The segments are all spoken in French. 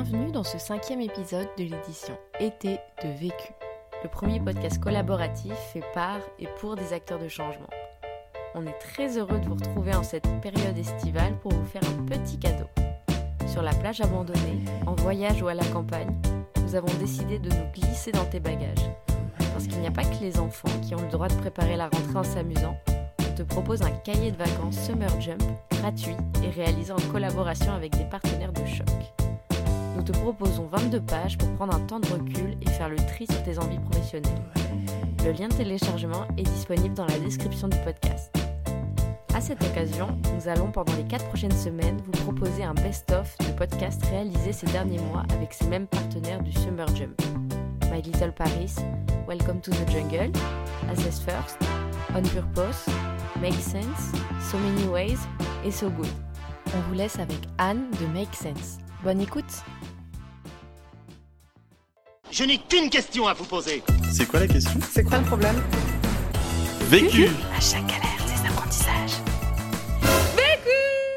Bienvenue dans ce cinquième épisode de l'édition Été de Vécu, le premier podcast collaboratif fait par et pour des acteurs de changement. On est très heureux de vous retrouver en cette période estivale pour vous faire un petit cadeau. Sur la plage abandonnée, en voyage ou à la campagne, nous avons décidé de nous glisser dans tes bagages. Parce qu'il n'y a pas que les enfants qui ont le droit de préparer la rentrée en s'amusant. On te propose un cahier de vacances Summer Jump gratuit et réalisé en collaboration avec des partenaires de choc. Nous te proposons 22 pages pour prendre un temps de recul et faire le tri sur tes envies professionnelles. Le lien de téléchargement est disponible dans la description du podcast. À cette occasion, nous allons pendant les 4 prochaines semaines vous proposer un best-of de podcasts réalisés ces derniers mois avec ces mêmes partenaires du Summer Jump. My Little Paris, Welcome to the Jungle, Assess First, On Purpose, Make Sense, So Many Ways et So Good. On vous laisse avec Anne de Make Sense. Bonne écoute Je n'ai qu'une question à vous poser. C'est quoi la question? C'est quoi le problème? Vécu À chaque galère, des apprentissages.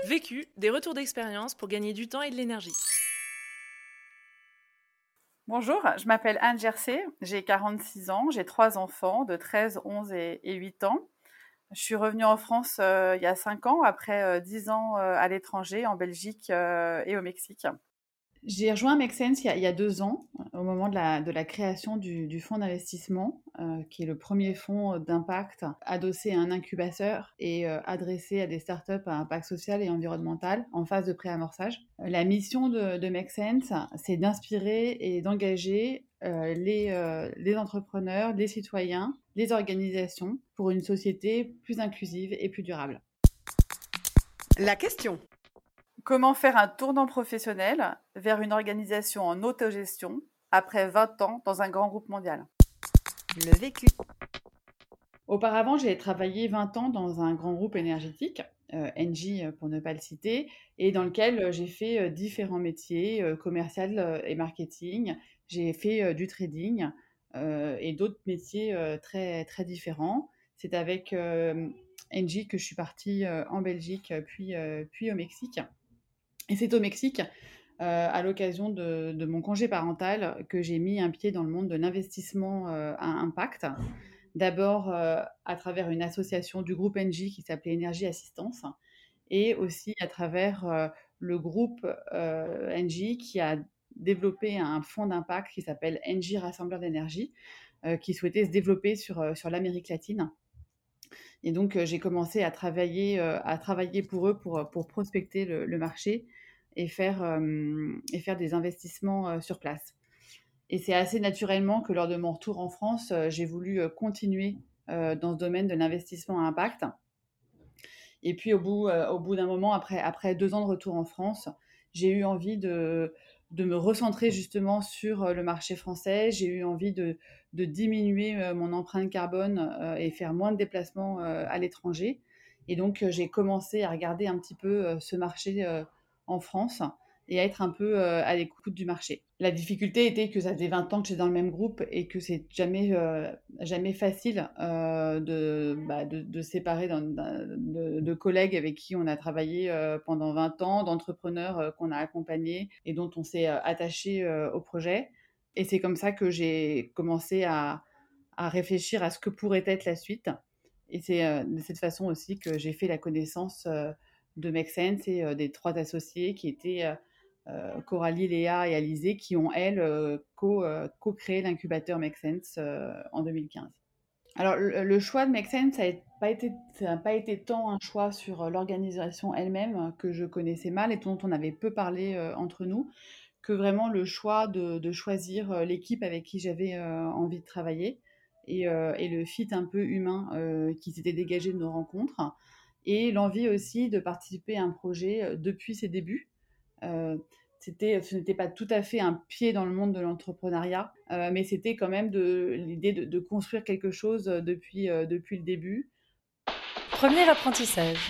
Vécu, des retours d'expérience pour gagner du temps et de l'énergie. Bonjour, je m'appelle Anne Gercé, j'ai 46 ans, j'ai trois enfants de 13, 11 et, et 8 ans. Je suis revenue en France euh, il y a 5 ans, après euh, 10 ans euh, à l'étranger, en Belgique euh, et au Mexique. J'ai rejoint Make Sense il y, a, deux ans, au moment de la, création du, du fonds d'investissement, euh, qui est le premier fonds d'impact adossé à un incubateur et euh, adressé à des startups à impact social et environnemental en phase de préamorçage. Euh, La mission de, de Make Sense, c'est d'inspirer et d'engager euh, euh, les entrepreneurs, les citoyens, les organisations pour une société plus inclusive et plus durable. La question. Comment faire un tournant professionnel vers une organisation en autogestion après 20 ans dans un grand groupe mondial? Le vécu. Auparavant, j'ai travaillé 20 ans dans un grand groupe énergétique, euh, Engie euh, pour ne pas le citer, et dans lequel euh, j'ai fait euh, différents métiers, euh, commercial et marketing. J'ai fait euh, du trading euh, et d'autres métiers euh, très, très différents. C'est avec euh, Engie que je suis partie euh, en Belgique, puis, euh, puis au Mexique. Et c'est au Mexique, euh, à l'occasion de, mon congé parental, que j'ai mis un pied dans le monde de l'investissement euh, à impact. D'abord euh, à travers une association du groupe Engie qui s'appelait Énergie Assistance, et aussi à travers le groupe Engie qui a développé un fonds d'impact qui s'appelle Engie Rassembleur d'énergie, qui souhaitait se développer sur l'Amérique latine. Et donc, euh, j'ai commencé à travailler, euh, à travailler pour eux pour, pour prospecter le, marché et faire, euh, et faire des investissements euh, sur place. Et c'est assez naturellement que lors de mon retour en France, euh, j'ai voulu euh, continuer euh, dans ce domaine de l'investissement à impact. Et puis au bout, euh, bout d'un moment, après, après deux ans de retour en France, j'ai eu envie de, de me recentrer justement sur euh, le marché français. J'ai eu envie de, diminuer euh, mon empreinte carbone euh, et faire moins de déplacements à l'étranger. Et donc j'ai commencé à regarder un petit peu ce marché en France et à être un peu euh, à l'écoute du marché. La difficulté était que ça faisait 20 ans que j'étais dans le même groupe et que c'est jamais, euh, jamais facile euh, de, bah, de, séparer de, collègues avec qui on a travaillé pendant 20 ans, d'entrepreneurs qu'on a accompagnés et dont on s'est attaché au projet. Et c'est comme ça que j'ai commencé à, à réfléchir à ce que pourrait être la suite. Et c'est de cette façon aussi que j'ai fait la connaissance de Make Sense et des trois associés qui étaient Coralie, Léa et Alizé, qui ont, elles, euh, euh, co-créé l'incubateur Make Sense euh, en 2015. Alors, le, choix de Make Sense, ça n'a pas, pas été tant un choix sur euh, l'organisation elle-même euh, que je connaissais mal et dont on avait peu parlé euh, entre nous, que vraiment le choix de, choisir euh, l'équipe avec qui j'avais euh, envie de travailler et, euh, le fit un peu humain euh, qui s'était dégagé de nos rencontres et l'envie aussi de participer à un projet euh, depuis ses débuts. Euh, c'était, ce n'était pas tout à fait un pied dans le monde de l'entrepreneuriat, euh, mais c'était quand même de l'idée de, de construire quelque chose euh, depuis, euh, depuis le début. Premier apprentissage.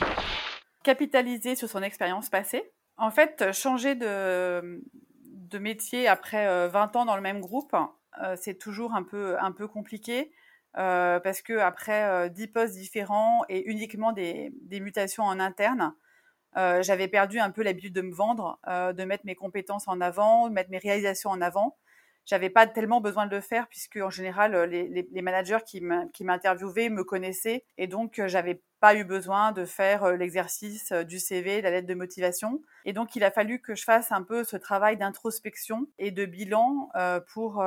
Capitaliser sur son expérience passée. En fait, changer de, de métier après euh, 20 ans dans le même groupe, c'est toujours un peu, un peu compliqué. euh, parce que après euh, 10 postes différents et uniquement des, des mutations en interne, j'avais perdu un peu l'habitude de me vendre, de mettre mes compétences en avant, de mettre mes réalisations en avant j'avais pas tellement besoin de le faire puisque en général euh, les, managers qui m'interviewaient me connaissaient et donc euh, j'avais pas eu besoin de faire euh, l'exercice du CV, la lettre de motivation. Et donc il a fallu que je fasse un peu ce travail d'introspection et de bilan pour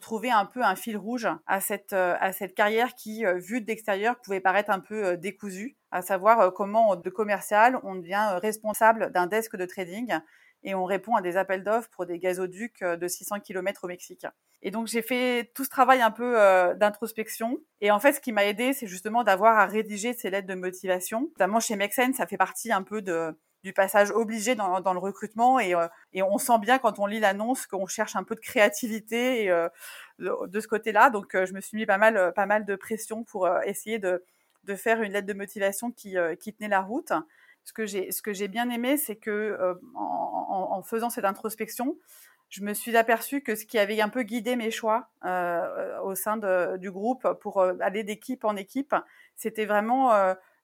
trouver un peu un fil rouge à cette à cette carrière qui, vue d'extérieur, pouvait paraître un peu décousue. À savoir comment de commercial on devient responsable d'un desk de trading et on répond à des appels d'offres pour des gazoducs euh, de 600 km au Mexique. Et donc j'ai fait tout ce travail un peu euh, d'introspection. Et en fait, ce qui m'a aidé, c'est justement d'avoir à rédiger ces lettres de motivation. Notamment chez Mexen, ça fait partie un peu du passage obligé dans, le recrutement. Et, euh, et, on sent bien quand on lit l'annonce qu'on cherche un peu de créativité de, ce côté-là. Donc je me suis mis pas mal, pas mal de pression pour essayer de, de faire une lettre de motivation qui, qui tenait la route ce que j'ai ce que j'ai bien aimé, c'est que euh, en, faisant cette introspection, je me suis aperçue que ce qui avait un peu guidé mes choix euh, au sein du groupe pour euh, aller d'équipe en équipe, c'était vraiment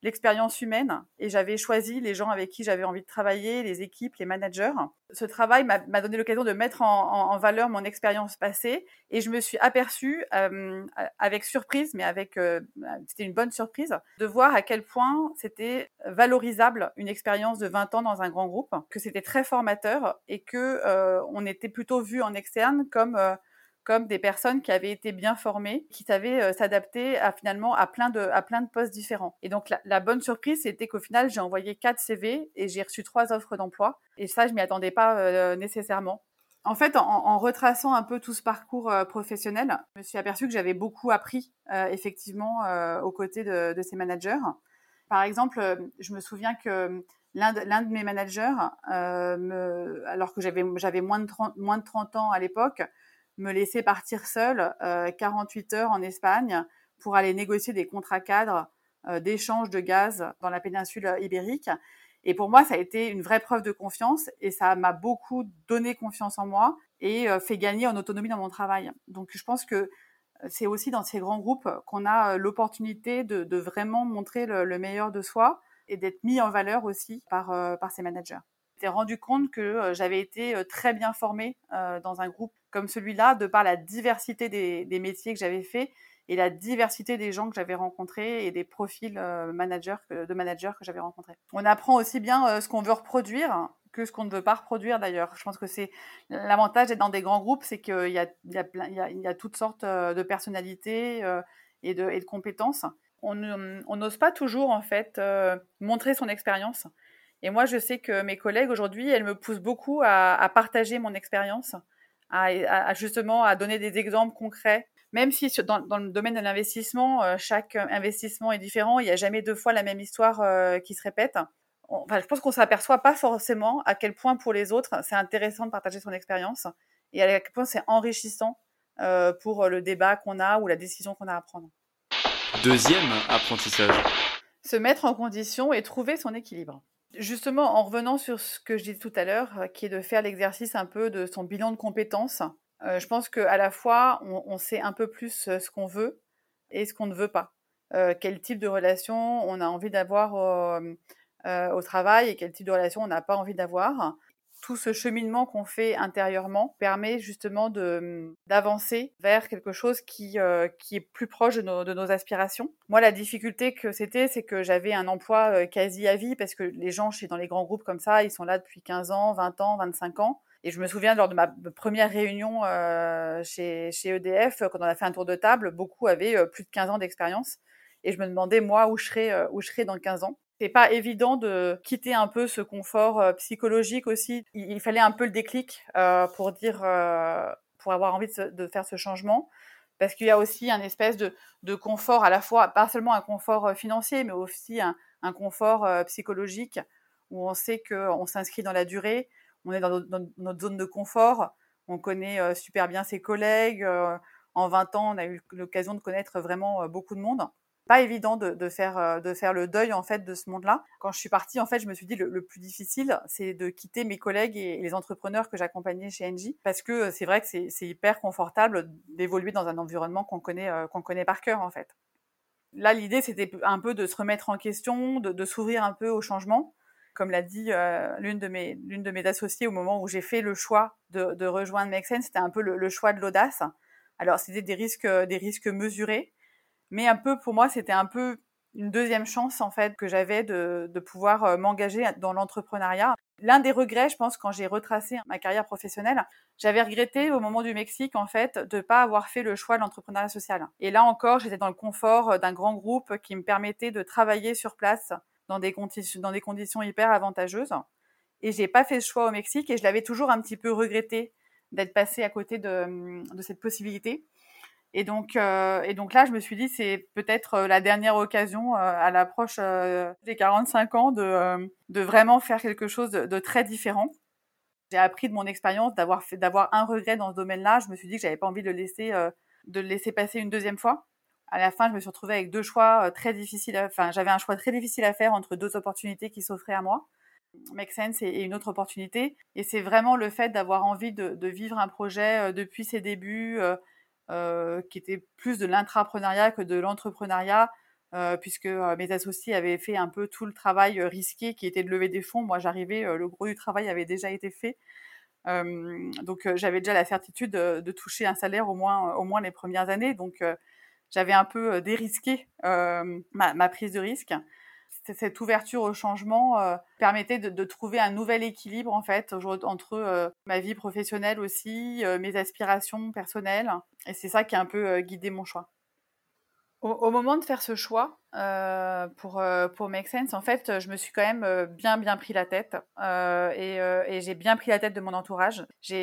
l'expérience humaine et j'avais choisi les gens avec qui j'avais envie de travailler, les équipes, les managers. Ce travail m'a donné l'occasion de mettre en, en, valeur mon expérience passée et je me suis aperçue euh, avec surprise, mais avec euh, c'était une bonne surprise, de voir à quel point c'était valorisable une expérience de 20 ans dans un grand groupe, que c'était très formateur et que euh, on était plutôt vu en externe comme euh, comme des personnes qui avaient été bien formées, qui savaient euh, s'adapter à finalement à plein de à plein de postes différents. Et donc la, bonne surprise, c'était qu'au final, j'ai envoyé quatre CV et j'ai reçu trois offres d'emploi. Et ça, je m'y attendais pas euh, nécessairement. En fait, en, en, retraçant un peu tout ce parcours euh, professionnel, je me suis aperçue que j'avais beaucoup appris effectivement aux côtés de, ces managers. Par exemple, je me souviens que l'un de, de, mes managers, alors que j'avais moins de 30, moins de 30 ans à l'époque, me laisser partir seule euh, 48 heures en Espagne pour aller négocier des contrats cadres euh, d'échange de gaz dans la péninsule ibérique. Et pour moi, ça a été une vraie preuve de confiance et ça m'a beaucoup donné confiance en moi et euh, fait gagner en autonomie dans mon travail. Donc je pense que euh, c'est aussi dans ces grands groupes qu'on a euh, l'opportunité de, vraiment montrer le, le, meilleur de soi et d'être mis en valeur aussi par, euh, par ces managers rendu compte que euh, j'avais été euh, très bien formée euh, dans un groupe comme celui-là, de par la diversité des, métiers que j'avais fait et la diversité des gens que j'avais rencontrés et des profils managers de managers que j'avais rencontrés. On apprend aussi bien ce qu'on veut reproduire que ce qu'on ne veut pas reproduire d'ailleurs. Je pense que c'est l'avantage d'être dans des grands groupes, c'est qu'il y a, toutes sortes de personnalités et de, compétences. On n'ose pas toujours en fait montrer son expérience. Et moi, je sais que mes collègues aujourd'hui, elles me poussent beaucoup à partager mon expérience, à, à, justement à donner des exemples concrets. Même si dans, dans le domaine de l'investissement, euh, chaque investissement est différent, il n'y a jamais deux fois la même histoire euh, qui se répète. Enfin, je pense qu'on s'aperçoit pas forcément à quel point pour les autres c'est intéressant de partager son expérience et à quel point c'est enrichissant euh, pour le débat qu'on a ou la décision qu'on a à prendre. Deuxième apprentissage. Se mettre en condition et trouver son équilibre. Justement, en revenant sur ce que je disais tout à l'heure, euh, qui est de faire l'exercice un peu de son bilan de compétences, euh, je pense qu'à la fois, on, sait un peu plus euh, ce qu'on veut et ce qu'on ne veut pas. Quel type de relation on a envie d'avoir au, au, travail et quel type de relation on n'a pas envie d'avoir tout ce cheminement qu'on fait intérieurement permet justement de d'avancer vers quelque chose qui euh, qui est plus proche de nos, aspirations. Moi, la difficulté que c'était, c'est que j'avais un emploi euh, quasi à vie parce que les gens chez dans les grands groupes comme ça, ils sont là depuis 15 ans, 20 ans, 25 ans. Et je me souviens lors de ma première réunion euh, chez, chez EDF, quand on a fait un tour de table, beaucoup avaient plus de 15 ans d'expérience. Et je me demandais, moi, où je serais, où je serais dans 15 ans c'est pas évident de quitter un peu ce confort euh, psychologique aussi. Il, fallait un peu le déclic euh, pour dire, euh, pour avoir envie de, faire ce changement, parce qu'il y a aussi un espèce de, confort à la fois, pas seulement un confort financier, mais aussi un, confort psychologique où on sait qu'on s'inscrit dans la durée, on est dans notre, zone de confort, on connaît super bien ses collègues. en 20 ans, on a eu l'occasion de connaître vraiment beaucoup de monde pas évident de, de, faire euh, de faire le deuil en fait de ce monde-là. Quand je suis partie, en fait, je me suis dit le, le plus difficile, c'est de quitter mes collègues et, les entrepreneurs que j'accompagnais chez Engie, parce que c'est vrai que c'est hyper confortable d'évoluer dans un environnement qu'on connaît euh, qu'on connaît par cœur en fait. Là, l'idée c'était un peu de se remettre en question, de, de s'ouvrir un peu au changement. comme l'a dit l'une de mes l'une de mes associées au moment où j'ai fait le choix de, de rejoindre Make c'était un peu le, le choix de l'audace. Alors c'était des risques des risques mesurés, mais un peu pour moi c'était un peu une deuxième chance en fait que j'avais de, pouvoir m'engager dans l'entrepreneuriat. L'un des regrets, je pense, quand j'ai retracé ma carrière professionnelle, j'avais regretté au moment du Mexique, en fait, de ne pas avoir fait le choix de l'entrepreneuriat social. Et là encore, j'étais dans le confort d'un grand groupe qui me permettait de travailler sur place dans des, conditions, hyper avantageuses. Et j'ai pas fait ce choix au Mexique et je l'avais toujours un petit peu regretté d'être passé à côté de, de cette possibilité. Et donc, euh, et donc là, je me suis dit, c'est peut-être euh, la dernière occasion euh, à l'approche euh, des 45 ans de, euh, de vraiment faire quelque chose de, de très différent. J'ai appris de mon expérience d'avoir fait, d'avoir un regret dans ce domaine-là. Je me suis dit que j'avais pas envie de le laisser, de le laisser passer une deuxième fois. À la fin, je me suis retrouvée avec deux choix très difficiles. Enfin, j'avais un choix très difficile à faire entre deux opportunités qui s'offraient à moi. Make Sense et, une autre opportunité. Et c'est vraiment le fait d'avoir envie de, de, vivre un projet depuis ses débuts, euh, qui était plus de l'intrapreneuriat que de l'entrepreneuriat, euh, puisque euh, mes associés avaient fait un peu tout le travail risqué qui était de lever des fonds. Moi, j'arrivais, le gros du travail avait déjà été fait. donc, j'avais déjà la certitude de, toucher un salaire au moins, au moins les premières années. Donc, j'avais un peu dérisqué ma, prise de risque cette ouverture au changement euh, permettait de, trouver un nouvel équilibre en fait entre euh, ma vie professionnelle aussi, euh, mes aspirations personnelles, et c'est ça qui a un peu guidé mon choix. Au, moment de faire ce choix pour pour Make Sense, en fait, je me suis quand même bien bien pris la tête et, j'ai bien pris la tête de mon entourage. J'en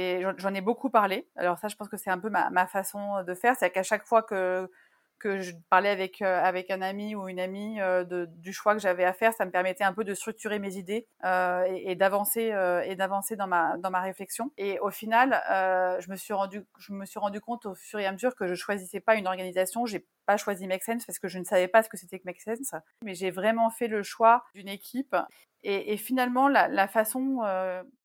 ai, ai, beaucoup parlé. Alors ça, je pense que c'est un peu ma, ma façon de faire, c'est qu'à chaque fois que que je parlais avec euh, avec un ami ou une amie euh, de, du choix que j'avais à faire, ça me permettait un peu de structurer mes idées euh, et, et d'avancer euh, et d'avancer dans ma dans ma réflexion. Et au final, euh, je me suis rendu je me suis rendu compte au fur et à mesure que je choisissais pas une organisation. J'ai pas choisi Make Sense parce que je ne savais pas ce que c'était que Make Sense, mais j'ai vraiment fait le choix d'une équipe. Et, et finalement, la, la façon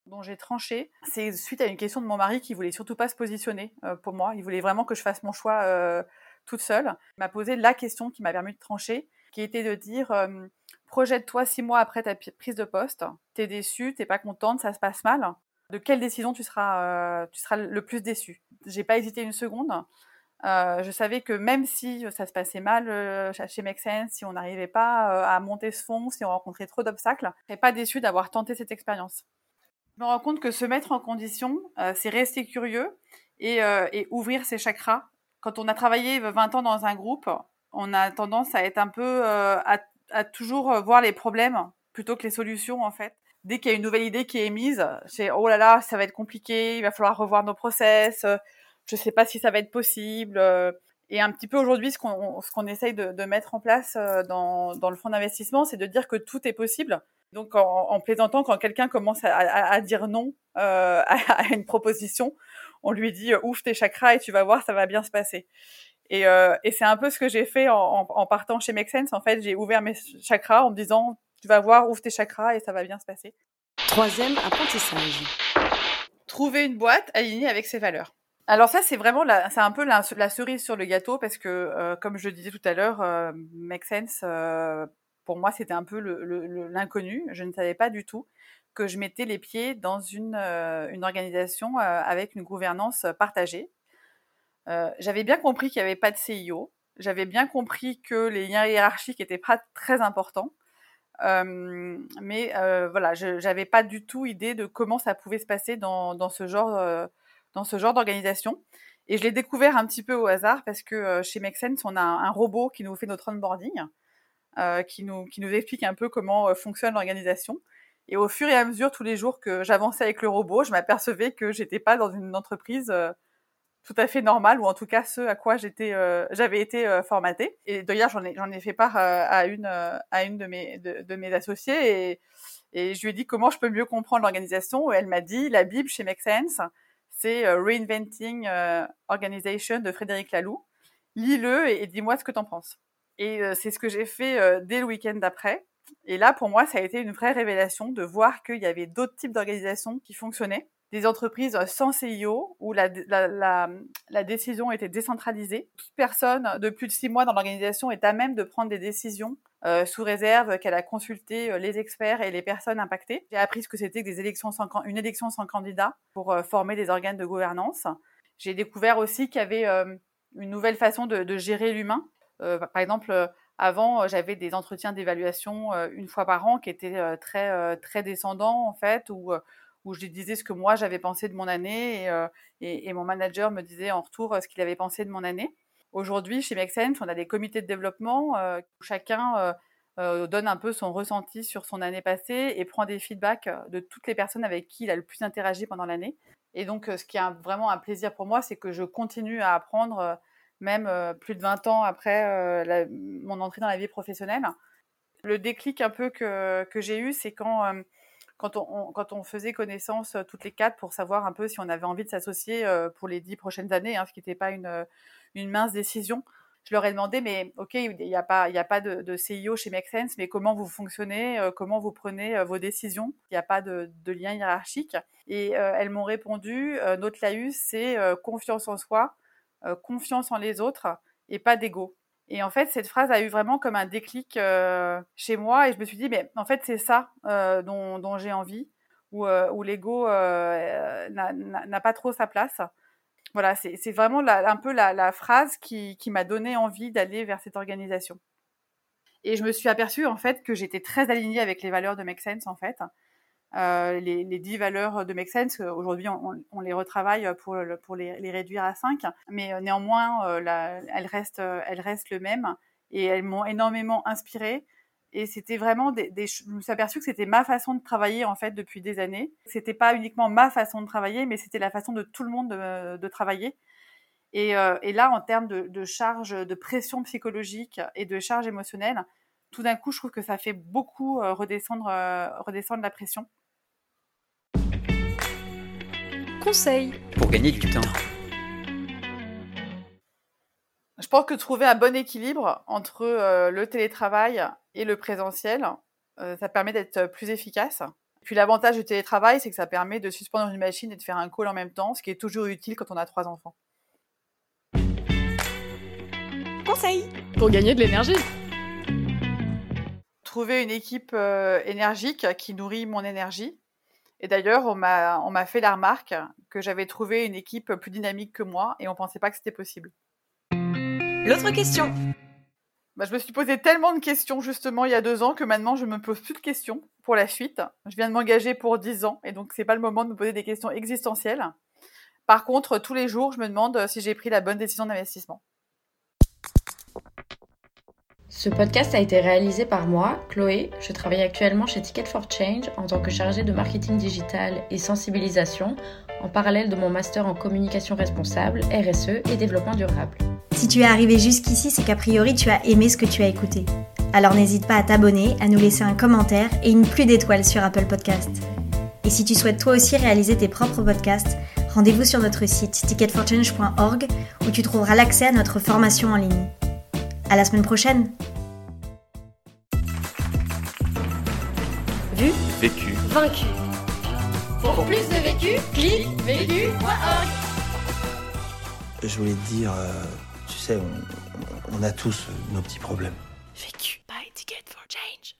dont j'ai tranché, c'est suite à une question de mon mari qui voulait surtout pas se positionner pour moi. Il voulait vraiment que je fasse mon choix toute seule, m'a posé la question qui m'a permis de trancher, qui était de dire euh, projette-toi six mois après ta prise de poste, t'es déçu, t'es pas contente, ça se passe mal. De quelle décision tu seras, euh, tu seras le plus déçu J'ai pas hésité une seconde. Euh, je savais que même si ça se passait mal chez Make si on n'arrivait pas à monter ce fond, si on rencontrait trop d'obstacles, je serais pas déçu d'avoir tenté cette expérience. Je me rends compte que se mettre en condition, c'est rester curieux et, et ouvrir ses chakras quand on a travaillé 20 ans dans un groupe, on a tendance à être un peu euh, à, à, toujours euh, voir les problèmes plutôt que les solutions en fait. Dès qu'il y a une nouvelle idée qui est émise, c'est oh là là, ça va être compliqué, il va falloir revoir nos process, euh, je sais pas si ça va être possible. Et un petit peu aujourd'hui, ce qu'on qu'on essaye de, de, mettre en place dans, dans le fonds d'investissement, c'est de dire que tout est possible. Donc en, en plaisantant, quand quelqu'un commence à, à, à, dire non euh, à, une proposition, on lui dit ouvre tes chakras et tu vas voir, ça va bien se passer. Et, euh, et c'est un peu ce que j'ai fait en, en, en, partant chez Make Sense. En fait, j'ai ouvert mes chakras en me disant tu vas voir, ouvre tes chakras et ça va bien se passer. Troisième apprentissage. Trouver une boîte alignée avec ses valeurs. Alors ça, c'est vraiment la, c'est un peu la, la, cerise sur le gâteau parce que, euh, comme je le disais tout à l'heure, euh, Make Sense, euh, pour moi, c'était un peu l'inconnu. Je ne savais pas du tout que je mettais les pieds dans une, euh, organisation euh, avec une gouvernance partagée. Euh, j'avais bien compris qu'il n'y avait pas de CIO. J'avais bien compris que les liens hiérarchiques étaient pas très importants. Mais voilà, je n'avais pas du tout idée de comment ça pouvait se passer dans, ce genre, d'organisation. Et je l'ai découvert un petit peu au hasard parce que chez Make Sense, on a un, robot qui nous fait notre onboarding, qui nous explique un peu comment fonctionne l'organisation. Et au fur et à mesure, tous les jours que j'avançais avec le robot, je m'apercevais que j'étais pas dans une entreprise euh, tout à fait normale, ou en tout cas ce à quoi j'étais, euh, j'avais été euh, formatée. Et d'ailleurs, j'en ai, j'en ai fait part euh, à une, à une de mes, de, mes associés, et, et je lui ai dit comment je peux mieux comprendre l'organisation. Et elle m'a dit la Bible chez Make Sense, c'est Reinventing Organization de Frédéric Laloux. Lis-le et, et dis-moi ce que t'en penses. Et c'est ce que j'ai fait dès le week-end d'après. Et là, pour moi, ça a été une vraie révélation de voir qu'il y avait d'autres types d'organisations qui fonctionnaient. Des entreprises sans CIO, où la, décision était décentralisée. Toute personne de plus de six mois dans l'organisation est à même de prendre des décisions sous réserve qu'elle a consulté les experts et les personnes impactées. J'ai appris ce que c'était des élections sans, une élection sans candidat pour former des organes de gouvernance. J'ai découvert aussi qu'il y avait une nouvelle façon de gérer l'humain. par exemple, avant, j'avais des entretiens d'évaluation une fois par an qui étaient très, très descendants, en fait, où, où je disais ce que moi j'avais pensé de mon année et, et, mon manager me disait en retour ce qu'il avait pensé de mon année. Aujourd'hui, chez Make on a des comités de développement où chacun donne un peu son ressenti sur son année passée et prend des feedbacks de toutes les personnes avec qui il a le plus interagi pendant l'année. Et donc, ce qui est vraiment un plaisir pour moi, c'est que je continue à apprendre même plus de 20 ans après mon entrée dans la vie professionnelle. Le déclic un peu que, j'ai eu, c'est quand, on, quand on faisait connaissance toutes les quatre pour savoir un peu si on avait envie de s'associer pour les dix prochaines années, hein, ce qui n'était pas une, mince décision. Je leur ai demandé, mais ok, il n'y a pas, il a pas de, de, CIO chez Make Sense, mais comment vous fonctionnez, comment vous prenez vos décisions? Il n'y a pas de, lien hiérarchique. Et elles m'ont répondu, notre laïus, c'est confiance en soi, euh, confiance en les autres et pas d'ego. Et en fait, cette phrase a eu vraiment comme un déclic euh, chez moi et je me suis dit, mais en fait, c'est ça euh, dont, j'ai envie, où, où l'ego n'a pas trop sa place. Voilà, c'est vraiment un peu la, phrase qui, qui m'a donné envie d'aller vers cette organisation. Et je me suis aperçue en fait que j'étais très alignée avec les valeurs de Make Sense en fait. Euh, les, les 10 valeurs de Make Sense, euh, aujourd'hui on, les retravaille pour, les, réduire à 5, mais euh, néanmoins elles, restent, elles restent le même et elles m'ont énormément inspirée. Et c'était vraiment des, des, je me suis aperçue que c'était ma façon de travailler en fait depuis des années. C'était pas uniquement ma façon de travailler, mais c'était la façon de tout le monde de, travailler. Et, là, en termes de, charge, de pression psychologique et de charge émotionnelle, tout d'un coup, je trouve que ça fait beaucoup redescendre la pression. Conseil pour gagner du temps. Je pense que trouver un bon équilibre entre euh, le télétravail et le présentiel, euh, ça permet d'être plus efficace. Puis l'avantage du télétravail, c'est que ça permet de suspendre une machine et de faire un call en même temps, ce qui est toujours utile quand on a trois enfants. Conseil pour gagner de l'énergie. Trouver une équipe euh, énergique qui nourrit mon énergie et d'ailleurs, on m'a, fait la remarque que j'avais trouvé une équipe plus dynamique que moi et on pensait pas que c'était possible. L'autre question. Bah, je me suis posé tellement de questions justement il y a deux ans que maintenant je me pose plus de questions pour la suite. Je viens de m'engager pour dix ans et donc c'est pas le moment de me poser des questions existentielles. Par contre, tous les jours, je me demande si j'ai pris la bonne décision d'investissement. Ce podcast a été réalisé par moi, Chloé. Je travaille actuellement chez Ticket for Change en tant que chargée de marketing digital et sensibilisation, en parallèle de mon master en communication responsable, RSE et développement durable. Si tu es arrivé jusqu'ici, c'est qu'a priori tu as aimé ce que tu as écouté. Alors n'hésite pas à t'abonner, à nous laisser un commentaire et une pluie d'étoiles sur Apple Podcast. Et si tu souhaites toi aussi réaliser tes propres podcasts, rendez-vous sur notre site ticketforchange.org où tu trouveras l'accès à notre formation en ligne. À la semaine prochaine. Vu, vécu, vaincu. Pour plus de vécu, clique vécu.org. Je voulais te dire, euh, tu sais, on, on a tous nos petits problèmes. Vécu. Buy ticket for change.